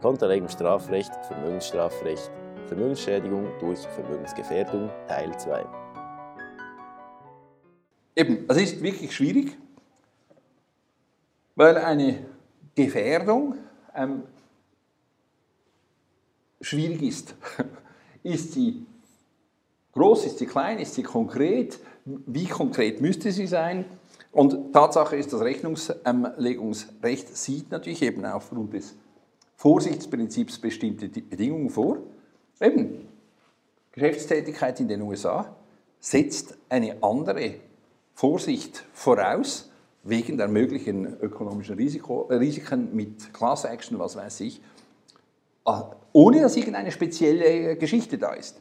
Konterlegung Vermögensstrafrecht, Vermögensschädigung durch Vermögensgefährdung, Teil 2. Eben, es ist wirklich schwierig, weil eine Gefährdung ähm, schwierig ist. ist sie groß, ist sie klein, ist sie konkret? Wie konkret müsste sie sein? Und Tatsache ist, das Rechnungslegungsrecht sieht natürlich eben aufgrund des Vorsichtsprinzips bestimmte Bedingungen vor. Eben, Geschäftstätigkeit in den USA setzt eine andere Vorsicht voraus, wegen der möglichen ökonomischen Risiko, Risiken mit Class Action, was weiß ich, ah, ohne dass irgendeine spezielle Geschichte da ist.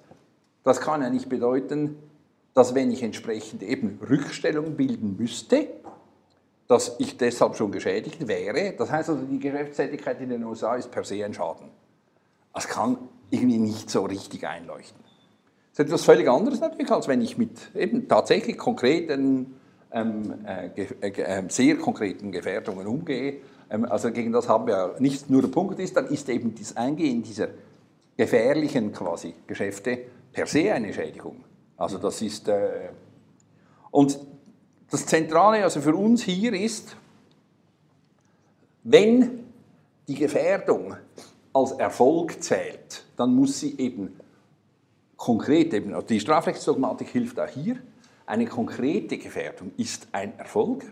Das kann ja nicht bedeuten, dass wenn ich entsprechend eben Rückstellung bilden müsste, dass ich deshalb schon geschädigt wäre. Das heißt also, die Geschäftstätigkeit in den USA ist per se ein Schaden. Das kann irgendwie nicht so richtig einleuchten. Das ist etwas völlig anderes natürlich, als wenn ich mit eben tatsächlich konkreten, ähm, äh, äh, äh, sehr konkreten Gefährdungen umgehe. Ähm, also gegen das haben wir nicht nur der Punkt ist, dann ist eben das Eingehen dieser gefährlichen quasi Geschäfte per se eine Schädigung. Also das ist äh, und das Zentrale also für uns hier ist, wenn die Gefährdung als Erfolg zählt, dann muss sie eben konkret, eben, also die Strafrechtsdogmatik hilft auch hier, eine konkrete Gefährdung ist ein Erfolg,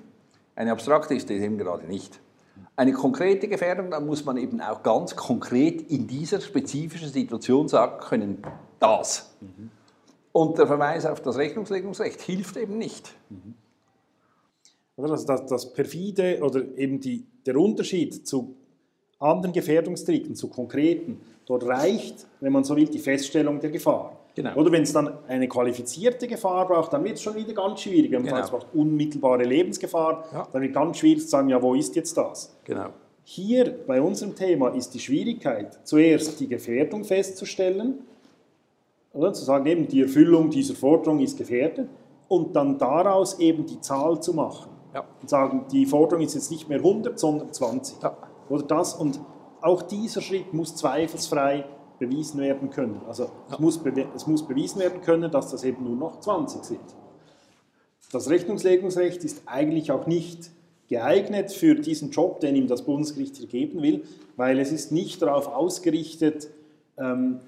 eine abstrakte ist eben gerade nicht. Eine konkrete Gefährdung, dann muss man eben auch ganz konkret in dieser spezifischen Situation sagen können, das. Mhm. Und der Verweis auf das Rechnungslegungsrecht hilft eben nicht. Mhm. Also das, das, perfide oder eben die, der Unterschied zu anderen Gefährdungsdelikten, zu konkreten, dort reicht, wenn man so will, die Feststellung der Gefahr. Genau. Oder wenn es dann eine qualifizierte Gefahr braucht, dann wird es schon wieder ganz schwierig. Wenn man genau. sagt, es braucht unmittelbare Lebensgefahr, ja. dann wird es ganz schwierig zu sagen, ja, wo ist jetzt das? Genau. Hier bei unserem Thema ist die Schwierigkeit, zuerst die Gefährdung festzustellen, oder? zu sagen, eben die Erfüllung dieser Forderung ist gefährdet und dann daraus eben die Zahl zu machen. Ja. Und sagen, die Forderung ist jetzt nicht mehr 100, sondern 20. Ja. Oder das. Und auch dieser Schritt muss zweifelsfrei bewiesen werden können. Also es, muss es muss bewiesen werden können, dass das eben nur noch 20 sind. Das Rechnungslegungsrecht ist eigentlich auch nicht geeignet für diesen Job, den ihm das Bundesgericht hier geben will, weil es ist nicht darauf ausgerichtet, ähm,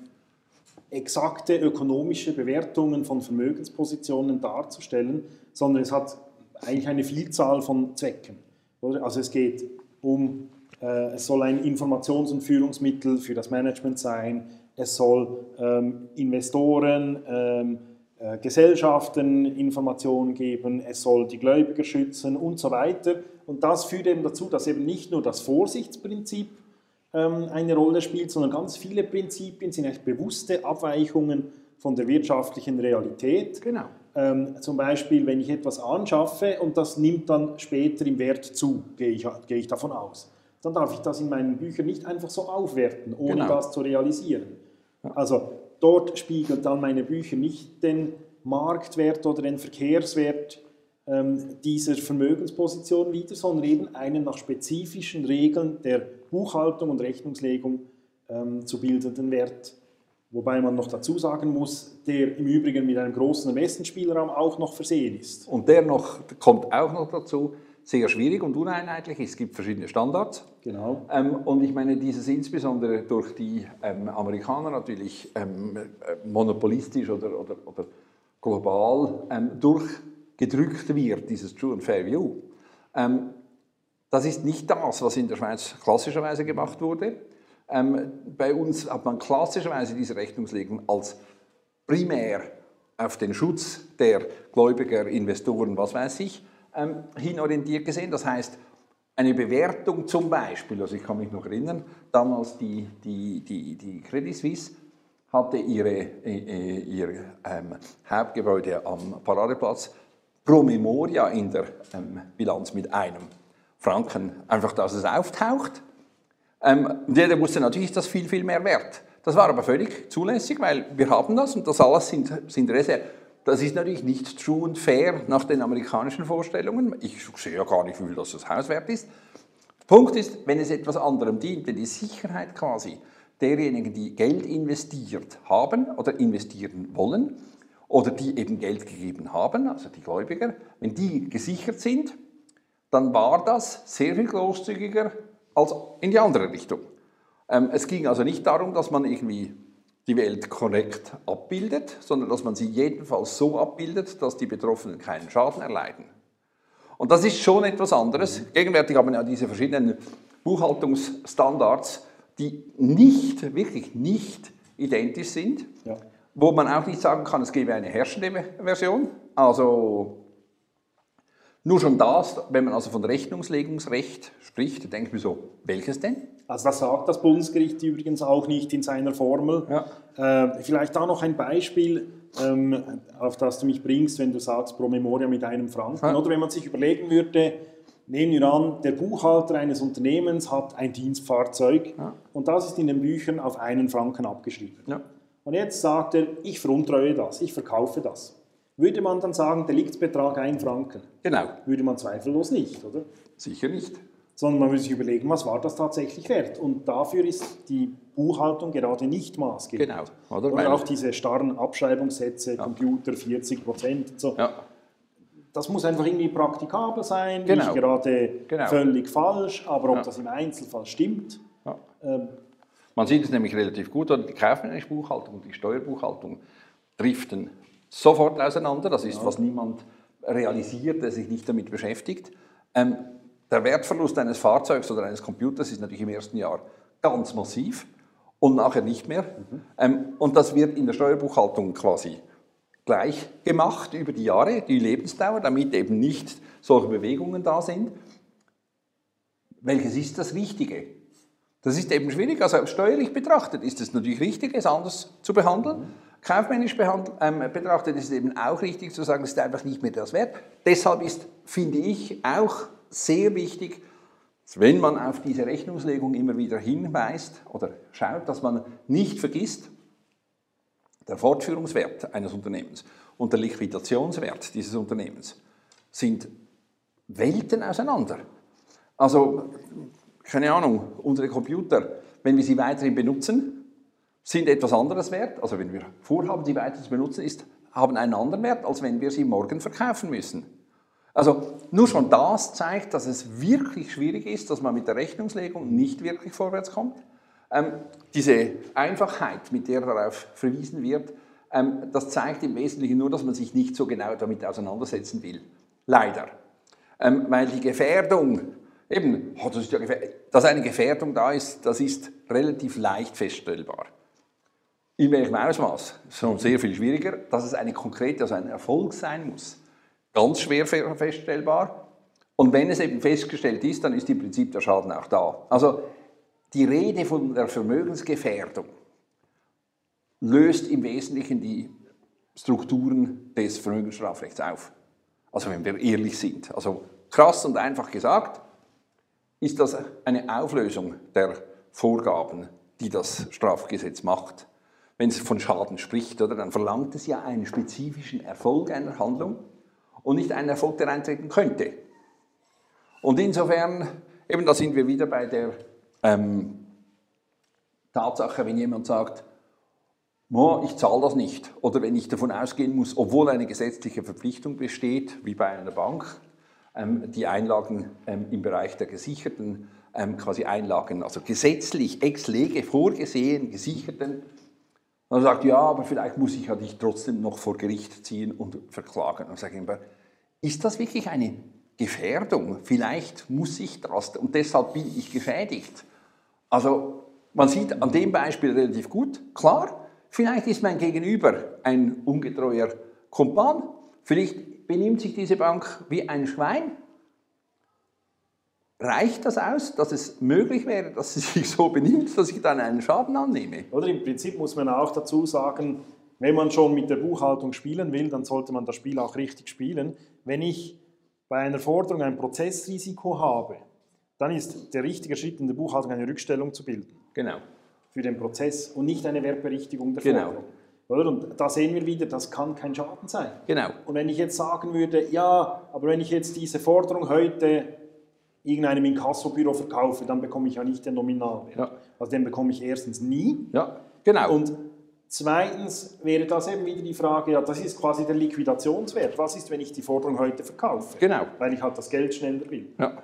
exakte ökonomische Bewertungen von Vermögenspositionen darzustellen, sondern es hat eigentlich eine Vielzahl von Zwecken. Also es geht um, äh, es soll ein Informations- und Führungsmittel für das Management sein, es soll ähm, Investoren, ähm, äh, Gesellschaften Informationen geben, es soll die Gläubiger schützen und so weiter. Und das führt eben dazu, dass eben nicht nur das Vorsichtsprinzip ähm, eine Rolle spielt, sondern ganz viele Prinzipien sind echt bewusste Abweichungen von der wirtschaftlichen Realität. Genau. Ähm, zum Beispiel, wenn ich etwas anschaffe und das nimmt dann später im Wert zu, gehe ich, gehe ich davon aus. Dann darf ich das in meinen Büchern nicht einfach so aufwerten, ohne genau. das zu realisieren. Also dort spiegeln dann meine Bücher nicht den Marktwert oder den Verkehrswert ähm, dieser Vermögensposition wider, sondern eben einen nach spezifischen Regeln der Buchhaltung und Rechnungslegung ähm, zu bildenden Wert. Wobei man noch dazu sagen muss, der im Übrigen mit einem großen Ermessensspielraum auch noch versehen ist. Und der noch, kommt auch noch dazu, sehr schwierig und uneinheitlich. Es gibt verschiedene Standards. Genau. Ähm, und ich meine, dieses insbesondere durch die ähm, Amerikaner natürlich ähm, äh, monopolistisch oder, oder, oder global ähm, durchgedrückt wird, dieses True and Fair View. Ähm, das ist nicht das, was in der Schweiz klassischerweise gemacht wurde. Ähm, bei uns hat man klassischerweise diese Rechnungslegung als primär auf den Schutz der Gläubiger, Investoren, was weiß ich, ähm, hinorientiert gesehen. Das heißt, eine Bewertung zum Beispiel, also ich kann mich noch erinnern, damals die, die, die, die Credit Suisse hatte ihre, äh, äh ihr ähm, Hauptgebäude am Paradeplatz pro Memoria in der ähm, Bilanz mit einem Franken, einfach dass es auftaucht. Ähm, der wusste natürlich, ist das viel, viel mehr wert. Das war aber völlig zulässig, weil wir haben das und das alles sind, sind Reserven. Das ist natürlich nicht true und fair nach den amerikanischen Vorstellungen. Ich sehe ja gar nicht, wie viel das das Haus wert ist. Punkt ist, wenn es etwas anderem dient, wenn die Sicherheit quasi derjenigen, die Geld investiert haben oder investieren wollen oder die eben Geld gegeben haben, also die Gläubiger, wenn die gesichert sind, dann war das sehr viel großzügiger als in die andere Richtung. Ähm, es ging also nicht darum, dass man irgendwie die Welt korrekt abbildet, sondern dass man sie jedenfalls so abbildet, dass die Betroffenen keinen Schaden erleiden. Und das ist schon etwas anderes. Gegenwärtig haben wir ja diese verschiedenen Buchhaltungsstandards, die nicht, wirklich nicht identisch sind, ja. wo man auch nicht sagen kann, es gäbe eine herrschende Version. Also nur schon das, wenn man also von Rechnungslegungsrecht spricht, denkt man so, welches denn? Also das sagt das Bundesgericht übrigens auch nicht in seiner Formel. Ja. Äh, vielleicht da noch ein Beispiel, ähm, auf das du mich bringst, wenn du sagst pro Memoria mit einem Franken. Ja. Oder wenn man sich überlegen würde, nehmen wir an, der Buchhalter eines Unternehmens hat ein Dienstfahrzeug ja. und das ist in den Büchern auf einen Franken abgeschrieben. Und jetzt sagt er, ich veruntreue das, ich verkaufe das. Würde man dann sagen, Deliktsbetrag ein Franken? Genau. Würde man zweifellos nicht, oder? Sicher nicht. Sondern man muss sich überlegen, was war das tatsächlich wert? Und dafür ist die Buchhaltung gerade nicht maßgebend. Genau. Oder, oder auch diese starren Abschreibungssätze, ja. Computer 40 Prozent. So. Ja. Das muss einfach irgendwie praktikabel sein, genau. nicht gerade genau. völlig falsch, aber ob ja. das im Einzelfall stimmt. Ähm, man sieht es nämlich relativ gut, die kaufmännische Buchhaltung und die Steuerbuchhaltung driften sofort auseinander. Das ist, was niemand realisiert, der sich nicht damit beschäftigt. Ähm, der Wertverlust eines Fahrzeugs oder eines Computers ist natürlich im ersten Jahr ganz massiv und nachher nicht mehr. Mhm. Ähm, und das wird in der Steuerbuchhaltung quasi gleich gemacht über die Jahre, die Lebensdauer, damit eben nicht solche Bewegungen da sind. Welches ist das Richtige? Das ist eben schwierig. Also steuerlich betrachtet ist es natürlich richtig, es anders zu behandeln. Mhm. Kaufmännisch ähm, betrachtet ist es eben auch richtig zu sagen, es ist einfach nicht mehr das wert. Deshalb ist, finde ich, auch sehr wichtig, wenn man auf diese Rechnungslegung immer wieder hinweist oder schaut, dass man nicht vergisst, der Fortführungswert eines Unternehmens und der Liquidationswert dieses Unternehmens sind Welten auseinander. Also, keine Ahnung, unsere Computer, wenn wir sie weiterhin benutzen, sind etwas anderes wert. Also wenn wir vorhaben, sie weiter zu benutzen, ist, haben einen anderen Wert, als wenn wir sie morgen verkaufen müssen. Also nur schon das zeigt, dass es wirklich schwierig ist, dass man mit der Rechnungslegung nicht wirklich vorwärts kommt. Ähm, diese Einfachheit, mit der darauf verwiesen wird, ähm, das zeigt im Wesentlichen nur, dass man sich nicht so genau damit auseinandersetzen will. Leider. Ähm, weil die Gefährdung, eben, oh, das ist ja dass eine Gefährdung da ist, das ist relativ leicht feststellbar. In welchem Ausmaß? Schon sehr viel schwieriger, dass es eine konkrete, also ein Erfolg sein muss. Ganz schwer feststellbar. Und wenn es eben festgestellt ist, dann ist im Prinzip der Schaden auch da. Also die Rede von der Vermögensgefährdung löst im Wesentlichen die Strukturen des Vermögensstrafrechts auf. Also wenn wir ehrlich sind. Also krass und einfach gesagt, ist das eine Auflösung der Vorgaben, die das Strafgesetz macht wenn es von Schaden spricht, oder, dann verlangt es ja einen spezifischen Erfolg einer Handlung und nicht einen Erfolg, der eintreten könnte. Und insofern, eben da sind wir wieder bei der ähm, Tatsache, wenn jemand sagt, ich zahle das nicht, oder wenn ich davon ausgehen muss, obwohl eine gesetzliche Verpflichtung besteht, wie bei einer Bank, ähm, die Einlagen ähm, im Bereich der gesicherten ähm, quasi Einlagen, also gesetzlich ex lege vorgesehen, gesicherten er sagt, ja, aber vielleicht muss ich ja dich trotzdem noch vor Gericht ziehen und verklagen. Ich sage immer, ist das wirklich eine Gefährdung? Vielleicht muss ich das und deshalb bin ich geschädigt. Also man sieht an dem Beispiel relativ gut, klar, vielleicht ist mein Gegenüber ein ungetreuer Kumpan, vielleicht benimmt sich diese Bank wie ein Schwein Reicht das aus, dass es möglich wäre, dass sie sich so benimmt, dass ich dann einen Schaden annehme? Oder im Prinzip muss man auch dazu sagen, wenn man schon mit der Buchhaltung spielen will, dann sollte man das Spiel auch richtig spielen. Wenn ich bei einer Forderung ein Prozessrisiko habe, dann ist der richtige Schritt in der Buchhaltung eine Rückstellung zu bilden. Genau. Für den Prozess und nicht eine Wertberichtigung der genau. Forderung. Oder? Und da sehen wir wieder, das kann kein Schaden sein. Genau. Und wenn ich jetzt sagen würde, ja, aber wenn ich jetzt diese Forderung heute irgendeinem Inkassobüro verkaufe, dann bekomme ich ja nicht den Nominalwert. Ja. Also den bekomme ich erstens nie. Ja, genau. Und zweitens wäre das eben wieder die Frage, ja, das ist quasi der Liquidationswert. Was ist, wenn ich die Forderung heute verkaufe? Genau. Weil ich halt das Geld schneller will. ja.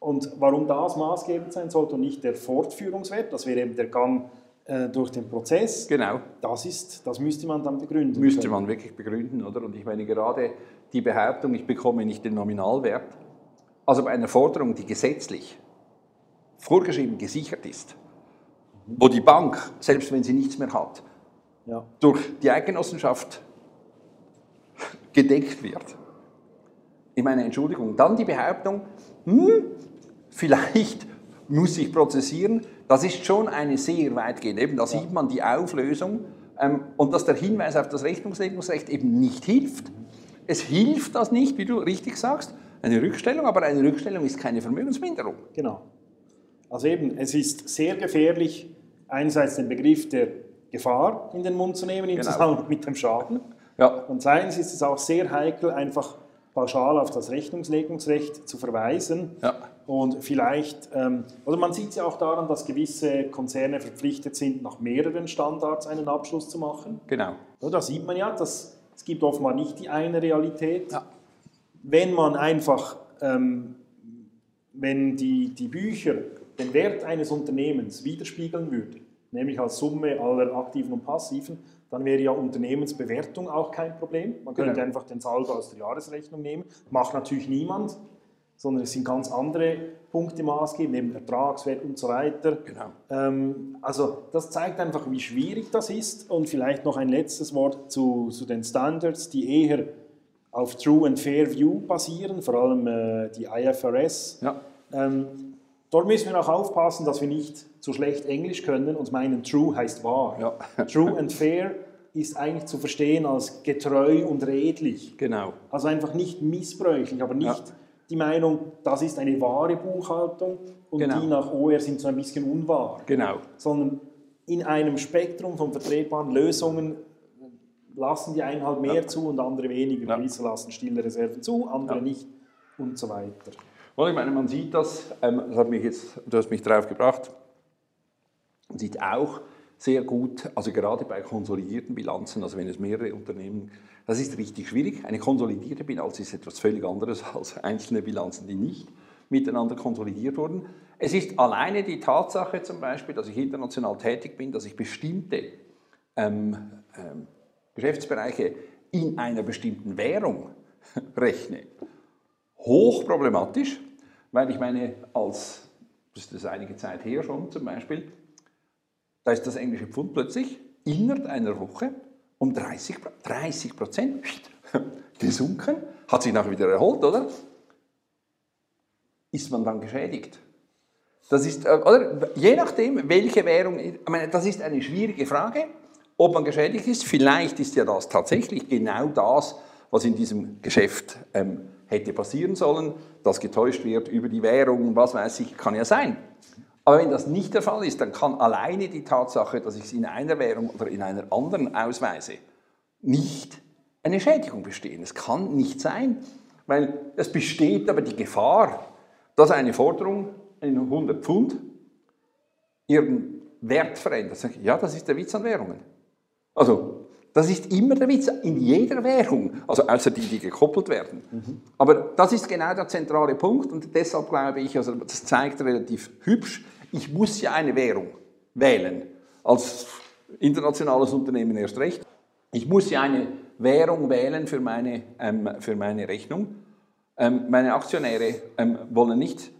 Und warum das maßgebend sein sollte und nicht der Fortführungswert, das wäre eben der Gang äh, durch den Prozess, genau. das, ist, das müsste man dann begründen. Müsste können. man wirklich begründen, oder? Und ich meine gerade die Behauptung, ich bekomme nicht den Nominalwert, also bei einer Forderung, die gesetzlich vorgeschrieben gesichert ist, wo die Bank, selbst wenn sie nichts mehr hat, Ja. durch die Eidgenossenschaft gedeckt wird. Ich meine, Entschuldigung, dann die Behauptung, hm, vielleicht muss ich prozessieren, das ist schon eine sehr weitgehende, eben da sieht man die Auflösung ähm, und dass der Hinweis auf das Rechnungslegungsrecht eben nicht hilft. Es hilft das nicht, wie du richtig sagst, eine Rückstellung, aber eine Rückstellung ist keine Vermögensminderung. Genau. Also eben, es ist sehr gefährlich, einerseits den Begriff der Gefahr in den Mund zu nehmen im Genau. Zusammenhang mit dem Schaden. Ja, Und zweitens ist es auch sehr heikel, einfach pauschal auf das Rechnungslegungsrecht zu verweisen. Ja. Und vielleicht, ähm, oder man sieht es ja auch daran, dass gewisse Konzerne verpflichtet sind, nach mehreren Standards einen Abschluss zu machen. genau. Ja, da sieht man ja, dass es gibt offenbar nicht die eine Realität. Ja. Wenn man einfach, ähm, wenn die, die Bücher den Wert eines Unternehmens widerspiegeln würden, nämlich als Summe aller aktiven und passiven, dann wäre ja Unternehmensbewertung auch kein Problem. Man könnte Genau. einfach den Saldo aus der Jahresrechnung nehmen. Macht natürlich niemand, sondern es sind ganz andere Punkte maßgebend, eben Ertragswert und so weiter. Genau. Ähm, also das zeigt einfach, wie schwierig das ist. Und vielleicht noch ein letztes Wort zu, zu den Standards, die eher auf True and Fair View basieren, vor allem äh, die IFRS. Ja. Ähm, dort müssen wir auch aufpassen, dass wir nicht zu schlecht Englisch können und meinen, True heißt wahr. Ja. True and Fair ist eigentlich zu verstehen als getreu und redlich. Genau. Also einfach nicht missbräuchlich, aber nicht Ja. die Meinung, das ist eine wahre Buchhaltung und Genau. die nach OR sind so ein bisschen unwahr. Genau. Sondern in einem Spektrum von vertretbaren Lösungen lassen die einen halt mehr zu und andere weniger. Ja. Gewisse lassen stille Reserven zu, andere Ja. nicht und so weiter. Und ich meine, man sieht das, ähm, das hat mich jetzt, du hast mich drauf gebracht, man sieht auch sehr gut, also gerade bei konsolidierten Bilanzen, also wenn es mehrere Unternehmen, das ist richtig schwierig. Eine konsolidierte Bilanz ist etwas völlig anderes als einzelne Bilanzen, die nicht miteinander konsolidiert wurden. Es ist alleine die Tatsache zum Beispiel, dass ich international tätig bin, dass ich bestimmte ähm, ähm, Geschäftsbereiche in einer bestimmten Währung rechne hochproblematisch, weil ich meine, als, das ist einige Zeit her schon zum Beispiel, da ist das englische Pfund plötzlich innerhalb einer Woche um 30, 30 Prozent gesunken, hat sich nachher wieder erholt, oder? Ist man dann geschädigt? Das ist, äh, oder? Je nachdem, welche Währung, ich meine, das ist eine schwierige Frage, ob man geschädigt ist. Vielleicht ist ja das tatsächlich genau das, was in diesem Geschäft ähm, hätte passieren sollen, dass getäuscht wird über die Währung, was weiß ich, kann ja sein. Aber wenn das nicht der Fall ist, dann kann alleine die Tatsache, dass ich es in einer Währung oder in einer anderen ausweise, nicht eine Schädigung bestehen. Es kann nicht sein, weil es besteht aber die Gefahr, dass eine Forderung in 100 Pfund ihren Wert verändert. Ja, das ist der Witz an Währungen. Also, das ist immer der Witz in jeder Währung, also außer die, die gekoppelt werden. Aber das ist genau der zentrale Punkt und deshalb glaube ich, also das zeigt relativ hübsch, ich muss ja eine Währung wählen, als internationales Unternehmen erst recht. Ich muss ja eine Währung wählen für meine, ähm, für meine Rechnung. Ähm, meine Aktionäre ähm, wollen nicht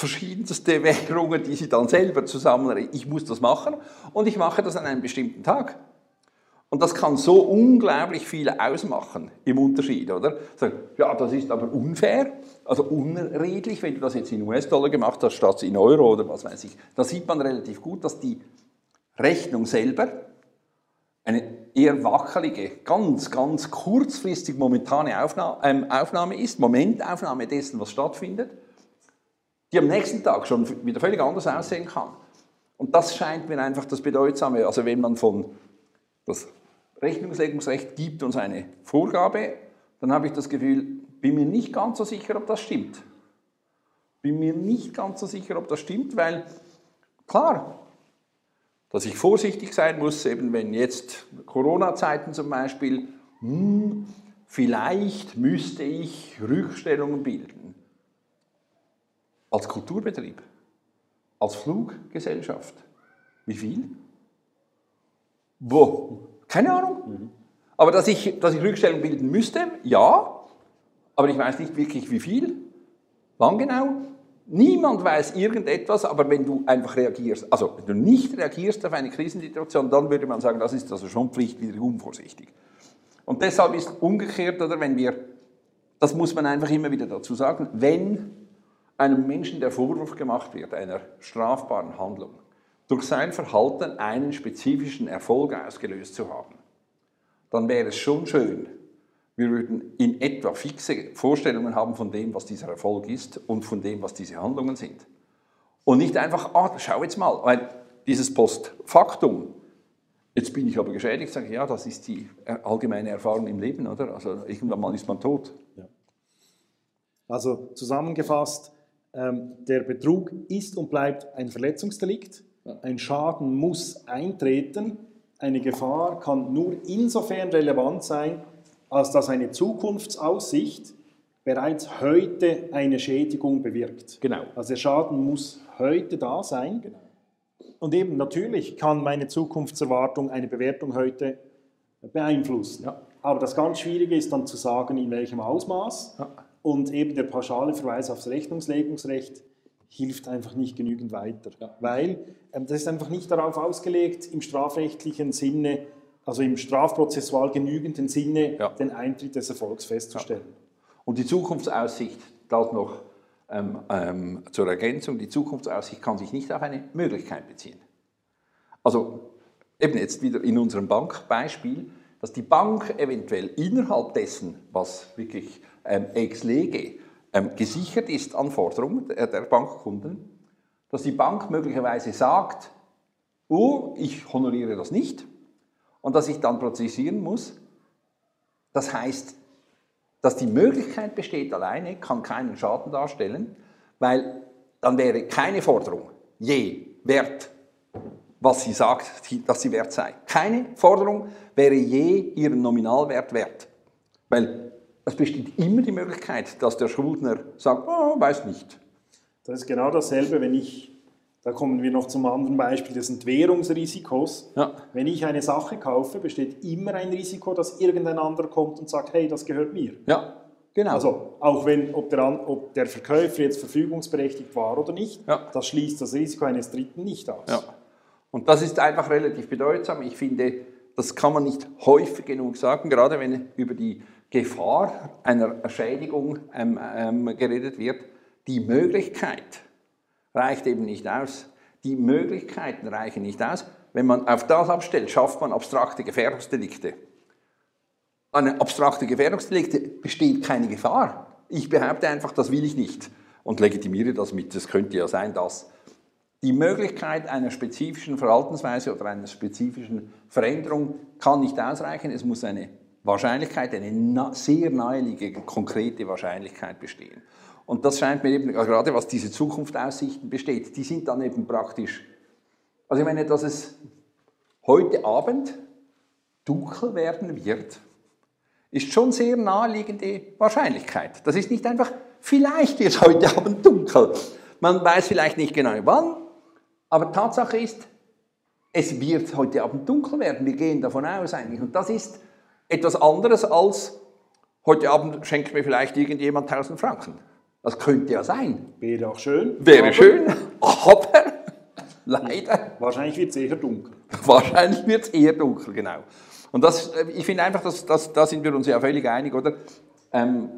verschiedenste Währungen, die sie dann selber zusammenrechnen. Ich muss das machen und ich mache das an einem bestimmten Tag. Und das kann so unglaublich viel ausmachen im Unterschied, oder? Ja, das ist aber unfair, also unredlich, wenn du das jetzt in US-Dollar gemacht hast, statt in Euro oder was weiß ich. Da sieht man relativ gut, dass die Rechnung selber eine eher wackelige, ganz, ganz kurzfristig momentane ähm, Aufnahme ist, Momentaufnahme dessen, was stattfindet, die am nächsten Tag schon wieder völlig anders aussehen kann. Und das scheint mir einfach das Bedeutsame, also wenn man von das Rechnungslegungsrecht gibt uns eine Vorgabe, dann habe ich das Gefühl, bin mir nicht ganz so sicher, ob das stimmt. Bin mir nicht ganz so sicher, ob das stimmt, weil klar, dass ich vorsichtig sein muss, eben wenn jetzt Corona-Zeiten zum Beispiel, hm, vielleicht müsste ich Rückstellungen bilden. Als Kulturbetrieb, als Fluggesellschaft. Wie viel? Wo? Keine Ahnung. Aber dass ich, dass ich Rückstellungen bilden müsste, ja, aber ich weiß nicht wirklich wie viel. Wann genau? Niemand weiß irgendetwas, aber wenn du einfach reagierst, also wenn du nicht reagierst auf eine Krisensituation, dann würde man sagen, das ist also schon Pflicht wieder unvorsichtig. Und deshalb ist umgekehrt, oder wenn wir, das muss man einfach immer wieder dazu sagen, wenn einem Menschen der Vorwurf gemacht wird, einer strafbaren Handlung, durch sein Verhalten einen spezifischen Erfolg ausgelöst zu haben, dann wäre es schon schön, wir würden in etwa fixe Vorstellungen haben von dem, was dieser Erfolg ist und von dem, was diese Handlungen sind. Und nicht einfach, ah, schau jetzt mal, weil dieses Postfaktum, jetzt bin ich aber geschädigt, sage ich, ja, das ist die allgemeine Erfahrung im Leben, oder? Also irgendwann mal ist man tot. Ja. Also zusammengefasst, der Betrug ist und bleibt ein Verletzungsdelikt. Ein Schaden muss eintreten. Eine Gefahr kann nur insofern relevant sein, als dass eine Zukunftsaussicht bereits heute eine Schädigung bewirkt. Genau. Also der Schaden muss heute da sein. Genau. Und eben natürlich kann meine Zukunftserwartung eine Bewertung heute beeinflussen. Ja. Aber das ganz Schwierige ist dann zu sagen, in welchem Ausmaß. Ja. Und eben der pauschale Verweis aufs Rechnungslegungsrecht hilft einfach nicht genügend weiter. Ja. Weil ähm, das ist einfach nicht darauf ausgelegt, im strafrechtlichen Sinne also im strafprozessual genügenden Sinne ja. den Eintritt des Erfolgs festzustellen. Ja. Und die Zukunftsaussicht, das noch ähm, ähm, zur Ergänzung, die Zukunftsaussicht kann sich nicht auf eine Möglichkeit beziehen. Also eben jetzt wieder in unserem Bankbeispiel, dass die Bank eventuell innerhalb dessen, was wirklich ex lege ähm, gesichert ist an Forderungen der, der Bankkunden, dass die Bank möglicherweise sagt, oh, ich honoriere das nicht, und dass ich dann prozessieren muss. Das heißt, dass die Möglichkeit besteht alleine, kann keinen Schaden darstellen, weil dann wäre keine Forderung je wert, was sie sagt, dass sie wert sei. Keine Forderung wäre je ihren Nominalwert wert. Weil es besteht immer die Möglichkeit, dass der Schuldner sagt, oh, weiß nicht. Das ist genau dasselbe, wenn ich da kommen wir noch zum anderen Beispiel des Entwährungsrisikos. Ja. Wenn ich eine Sache kaufe, besteht immer ein Risiko, dass irgendein anderer kommt und sagt, hey, das gehört mir. Ja, genau. Also auch wenn, ob der, ob der Verkäufer jetzt verfügungsberechtigt war oder nicht, ja. das schließt das Risiko eines Dritten nicht aus. Ja. Und das ist einfach relativ bedeutsam. Ich finde, das kann man nicht häufig genug sagen, gerade wenn über die Gefahr einer Schädigung ähm, ähm, geredet wird. Die Möglichkeit, reicht eben nicht aus. Die Möglichkeiten reichen nicht aus. Wenn man auf das abstellt, schafft man abstrakte Gefährdungsdelikte. An abstrakte Gefährdungsdelikte besteht keine Gefahr. Ich behaupte einfach, das will ich nicht und legitimiere das mit. Es könnte ja sein, dass die Möglichkeit einer spezifischen Verhaltensweise oder einer spezifischen Veränderung kann nicht ausreichen. Es muss eine Wahrscheinlichkeit, eine sehr naheliegende, konkrete Wahrscheinlichkeit bestehen. Und das scheint mir eben, gerade was diese Zukunftsaussichten besteht, die sind dann eben praktisch. Also ich meine, dass es heute Abend dunkel werden wird, ist schon sehr naheliegende Wahrscheinlichkeit. Das ist nicht einfach, vielleicht wird es heute Abend dunkel. Man weiß vielleicht nicht genau wann, aber Tatsache ist, es wird heute Abend dunkel werden. Wir gehen davon aus eigentlich. Und das ist etwas anderes als, heute Abend schenkt mir vielleicht irgendjemand 1000 Franken. Das könnte ja sein. Wäre auch schön. Wäre aber schön, aber leider. Wahrscheinlich wird es eher dunkel. Wahrscheinlich wird es eher dunkel, genau. Und das, äh, ich finde einfach, dass, dass, da sind wir uns ja völlig einig, oder? Ähm,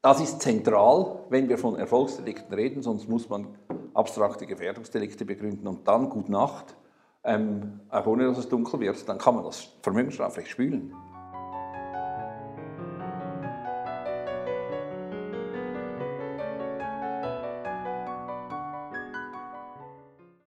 das ist zentral, wenn wir von Erfolgsdelikten reden, sonst muss man abstrakte Gefährdungsdelikte begründen und dann gut Nacht, ähm, auch ohne dass es dunkel wird, dann kann man das Vermögensstrafrecht spülen.